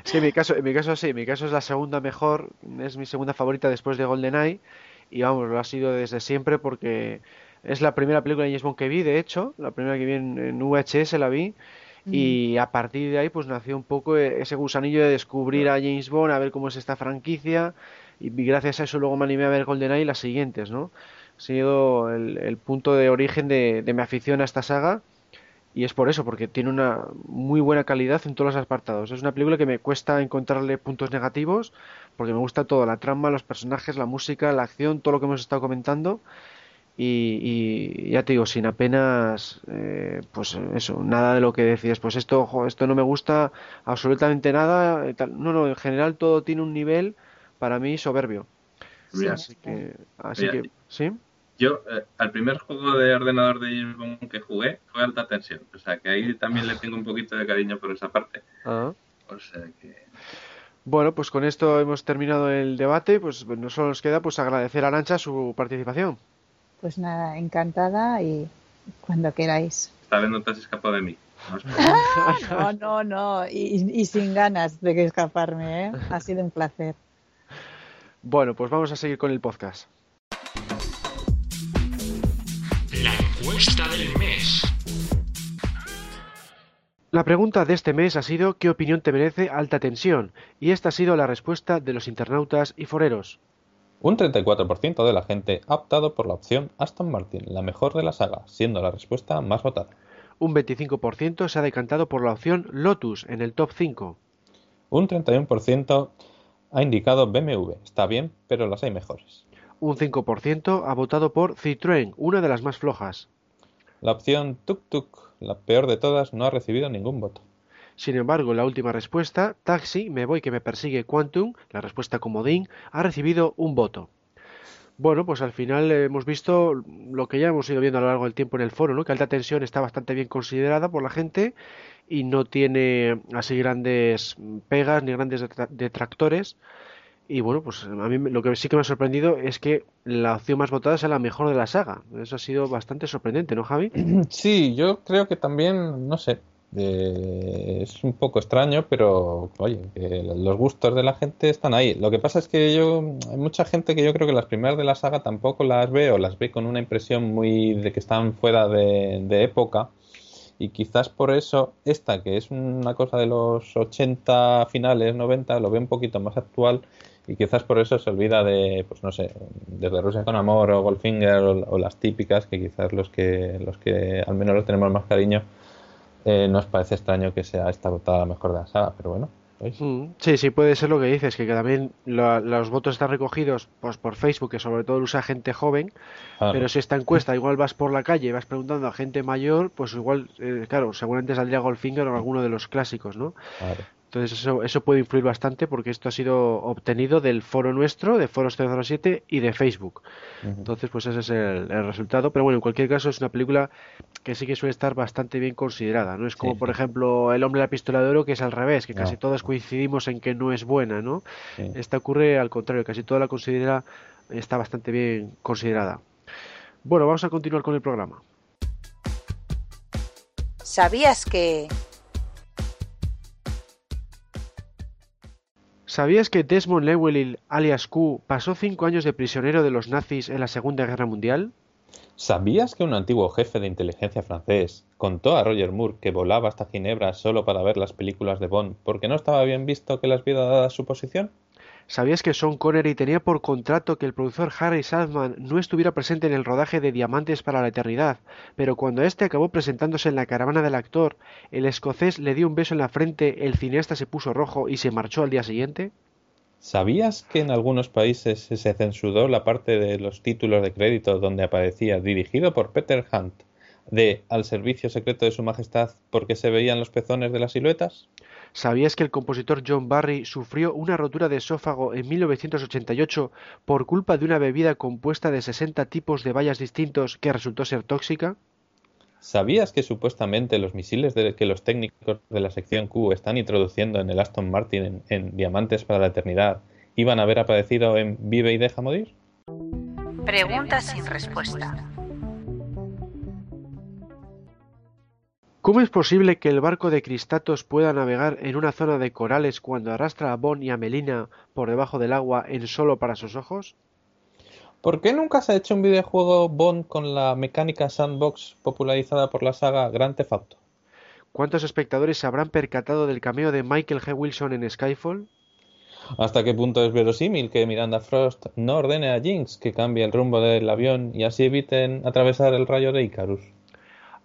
Es que en mi caso, en mi caso sí, en mi caso es la segunda mejor, es mi segunda favorita después de GoldenEye y vamos, lo ha sido desde siempre porque es la primera película de James Bond que vi, de hecho, la primera que vi en, en VHS la vi y a partir de ahí pues nació un poco e- ese gusanillo de descubrir a James Bond, a ver cómo es esta franquicia y gracias a eso luego me animé a ver GoldenEye y las siguientes, ¿no? Ha sido el, el punto de origen de, de mi afición a esta saga y es por eso, porque tiene una muy buena calidad en todos los apartados. Es una película que me cuesta encontrarle puntos negativos, porque me gusta todo, la trama, los personajes, la música, la acción, todo lo que hemos estado comentando. Y, y ya te digo, sin apenas, eh, pues eso, nada de lo que decías, pues esto, ojo, esto no me gusta absolutamente nada. tal. No, no, en general todo tiene un nivel para mí soberbio. Así que, así que, ¿sí? Yo, eh, al primer juego de ordenador de James Bond que jugué fue alta tensión. O sea, que ahí también le tengo un poquito de cariño por esa parte. Ah. O sea, que... Bueno, pues con esto hemos terminado el debate. Pues no solo nos queda pues agradecer a Arancha su participación. Pues nada, encantada y cuando queráis. Esta vez no te has escapado de mí. No, por- No, no, no, y, y sin ganas de que escaparme, ¿eh? Ha sido un placer. Bueno, pues vamos a seguir con el podcast. Encuesta del mes. La pregunta de este mes ha sido ¿qué opinión te merece alta tensión? Y esta ha sido la respuesta de los internautas y foreros. Un 34% de la gente ha optado por la opción Aston Martin, la mejor de la saga, siendo la respuesta más votada. Un 25% se ha decantado por la opción Lotus en el top 5. Un 31% ha indicado BMW. Está bien, pero las hay mejores. Un 5% ha votado por Citroën, una de las más flojas. La opción Tuk Tuk, la peor de todas, no ha recibido ningún voto. Sin embargo, la última respuesta, Taxi, me voy que me persigue Quantum, la respuesta comodín, ha recibido un voto. Bueno, pues al final hemos visto lo que ya hemos ido viendo a lo largo del tiempo en el foro, ¿no? Que alta tensión está bastante bien considerada por la gente y no tiene así grandes pegas ni grandes detra- detractores. Y bueno, pues a mí lo que sí que me ha sorprendido es que la opción más votada sea la mejor de la saga. Eso ha sido bastante sorprendente, ¿no, Javi? Sí, yo creo que también, no sé, eh, es un poco extraño, pero oye, los gustos de la gente están ahí. Lo que pasa es que yo, hay mucha gente que yo creo que las primeras de la saga tampoco las ve o las ve con una impresión muy de que están fuera de época. Y quizás por eso esta, que es una cosa de los 80 finales, 90, lo ve un poquito más actual y quizás por eso se olvida de, pues no sé, desde Rusia con Amor o Goldfinger o, o las típicas, que quizás los que, los que al menos los tenemos más cariño, eh, nos parece extraño que sea esta votada la mejor de la saga, pero bueno. Mm, Sí, sí, puede ser lo que dices, que también lo- los votos están recogidos pues, por Facebook, que sobre todo lo usa gente joven, Claro. pero si esta encuesta igual vas por la calle y vas preguntando a gente mayor, pues igual, eh, claro, seguramente saldría Goldfinger o alguno de los clásicos, ¿no? Claro. Entonces eso, eso puede influir bastante porque esto ha sido obtenido del foro nuestro, de Foros 007 y de Facebook. Entonces, pues ese es el, el resultado. Pero bueno, en cualquier caso es una película que sí que suele estar bastante bien considerada. No es como, Sí, por ejemplo, El hombre de la pistola de oro, que es al revés, que No. casi todos coincidimos en que no es buena, ¿no? Sí. Esta ocurre al contrario, casi toda la considera está bastante bien considerada. Bueno, vamos a continuar con el programa. ¿Sabías que... ¿Sabías que Desmond Llewellyn, alias Q, pasó cinco años de prisionero de los nazis en la Segunda Guerra Mundial? ¿Sabías que un antiguo jefe de inteligencia francés contó a Roger Moore que volaba hasta Ginebra solo para ver las películas de Bond porque no estaba bien visto que las viera dada su posición? ¿Sabías que Sean Connery tenía por contrato que el productor Harry Saltman no estuviera presente en el rodaje de Diamantes para la Eternidad, pero cuando éste acabó presentándose en la caravana del actor, el escocés le dio un beso en la frente, el cineasta se puso rojo y se marchó al día siguiente? ¿Sabías que en algunos países se censuró la parte de los títulos de crédito donde aparecía dirigido por Peter Hunt de Al servicio secreto de su majestad porque se veían los pezones de las siluetas? ¿Sabías que el compositor John Barry sufrió una rotura de esófago en 1988 por culpa de una bebida compuesta de 60 tipos de bayas distintos que resultó ser tóxica? ¿Sabías que supuestamente los misiles de que los técnicos de la sección Q están introduciendo en el Aston Martin en, en Diamantes para la Eternidad iban a haber aparecido en Vive y deja morir? Preguntas sin respuesta. ¿Cómo es posible que el barco de Cristatos pueda navegar en una zona de corales cuando arrastra a Bond y a Melina por debajo del agua en solo para sus ojos? ¿Por qué nunca se ha hecho un videojuego Bond con la mecánica sandbox popularizada por la saga Grand Theft Auto? ¿Cuántos espectadores se habrán percatado del cameo de Michael G. Wilson en Skyfall? ¿Hasta qué punto es verosímil que Miranda Frost no ordene a Jinx que cambie el rumbo del avión y así eviten atravesar el rayo de Icarus?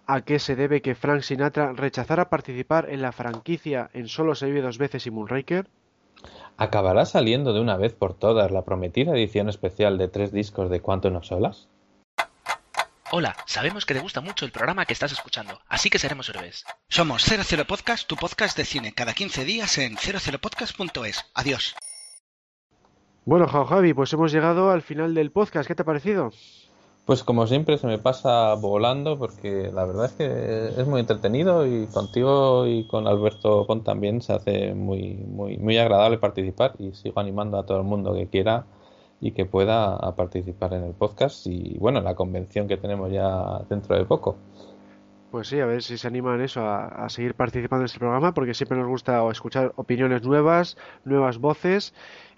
¿A qué se debe que Frank Sinatra rechazara participar en la franquicia en Solo se vive dos veces y Moonraker? ¿Acabará saliendo de una vez por todas la prometida edición especial de tres discos de Quantum of Solace? Hola, sabemos que te gusta mucho el programa que estás escuchando, así que seremos héroes. Somos 00 Podcast, tu podcast de cine, cada 15 días en 00podcast.es. Adiós. Bueno, Jao Javi, pues hemos llegado al final del podcast. ¿Qué te ha parecido? Pues como siempre se me pasa volando porque la verdad es que es muy entretenido y contigo y con Alberto Pon también se hace muy, muy, muy agradable participar y sigo animando a todo el mundo que quiera y que pueda a participar en el podcast y bueno, la convención que tenemos ya dentro de poco. Pues sí, a ver si se animan eso a, a seguir participando en este programa, porque siempre nos gusta escuchar opiniones nuevas, nuevas voces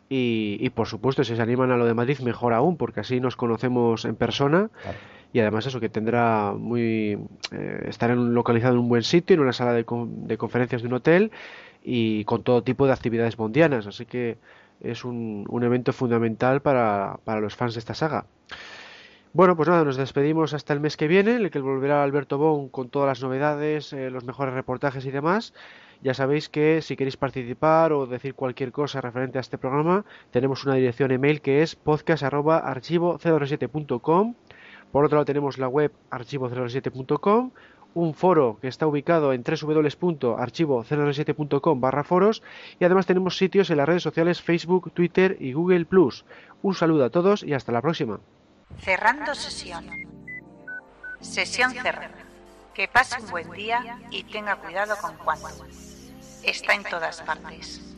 y, y, por supuesto si se animan a lo de Madrid mejor aún, porque así nos conocemos en persona Claro. y además eso que tendrá muy eh, estar en- localizado en un buen sitio, en una sala de, de conferencias de un hotel y con todo tipo de actividades bondianas, así que es un, un evento fundamental para, para los fans de esta saga. Bueno, pues nada, nos despedimos hasta el mes que viene, en el que volverá Alberto Bon con todas las novedades, eh, los mejores reportajes y demás. Ya sabéis que si queréis participar o decir cualquier cosa referente a este programa, tenemos una dirección email que es podcast.archivo07.com. Por otro lado tenemos la web archivo07.com, un foro que está ubicado en www.archivo07.com barra foros y además tenemos sitios en las redes sociales Facebook, Twitter y Google Un saludo a todos y hasta la próxima. Cerrando sesión. Sesión cerrada. Que pase un buen día y tenga cuidado con cuánto. Está en todas partes.